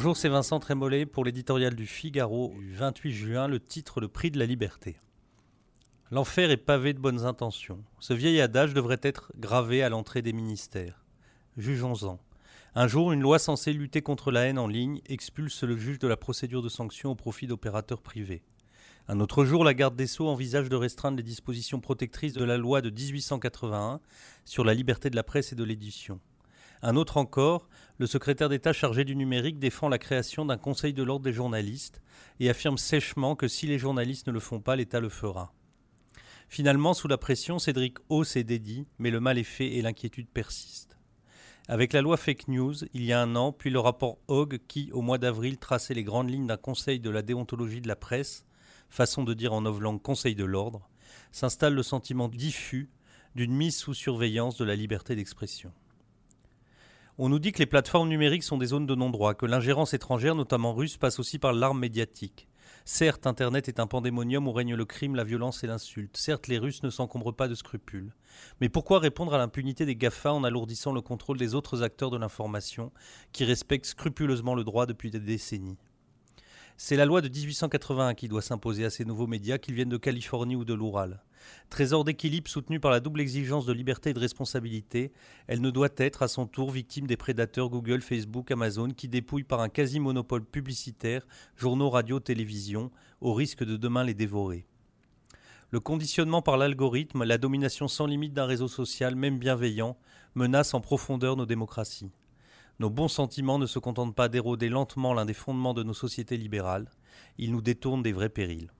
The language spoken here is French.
Bonjour, c'est Vincent Trémollet pour l'éditorial du Figaro du 28 juin, le titre Le prix de la liberté. L'enfer est pavé de bonnes intentions. Ce vieil adage devrait être gravé à l'entrée des ministères. Jugeons-en. Un jour, une loi censée lutter contre la haine en ligne expulse le juge de la procédure de sanction au profit d'opérateurs privés. Un autre jour, la garde des Sceaux envisage de restreindre les dispositions protectrices de la loi de 1881 sur la liberté de la presse et de l'édition. Un autre encore, le secrétaire d'État chargé du numérique défend la création d'un Conseil de l'ordre des journalistes et affirme sèchement que si les journalistes ne le font pas, l'État le fera. Finalement, sous la pression, Cédric O s'est dédit, mais le mal est fait et l'inquiétude persiste. Avec la loi fake news, il y a un an, puis le rapport Hogg qui, au mois d'avril, traçait les grandes lignes d'un conseil de la déontologie de la presse, façon de dire en novlangue conseil de l'ordre, s'installe le sentiment diffus d'une mise sous surveillance de la liberté d'expression. On nous dit que les plateformes numériques sont des zones de non-droit, que l'ingérence étrangère, notamment russe, passe aussi par l'arme médiatique. Certes, Internet est un pandémonium où règne le crime, la violence et l'insulte. Certes, les Russes ne s'encombrent pas de scrupules. Mais pourquoi répondre à l'impunité des GAFA en alourdissant le contrôle des autres acteurs de l'information qui respectent scrupuleusement le droit depuis des décennies? C'est la loi de 1881 qui doit s'imposer à ces nouveaux médias, qu'ils viennent de Californie ou de l'Oural. Trésor d'équilibre soutenu par la double exigence de liberté et de responsabilité, elle ne doit être à son tour victime des prédateurs Google, Facebook, Amazon qui dépouillent par un quasi-monopole publicitaire journaux, radio, télévision, au risque de demain les dévorer. Le conditionnement par l'algorithme, la domination sans limite d'un réseau social, même bienveillant, menace en profondeur nos démocraties. Nos bons sentiments ne se contentent pas d'éroder lentement l'un des fondements de nos sociétés libérales, ils nous détournent des vrais périls.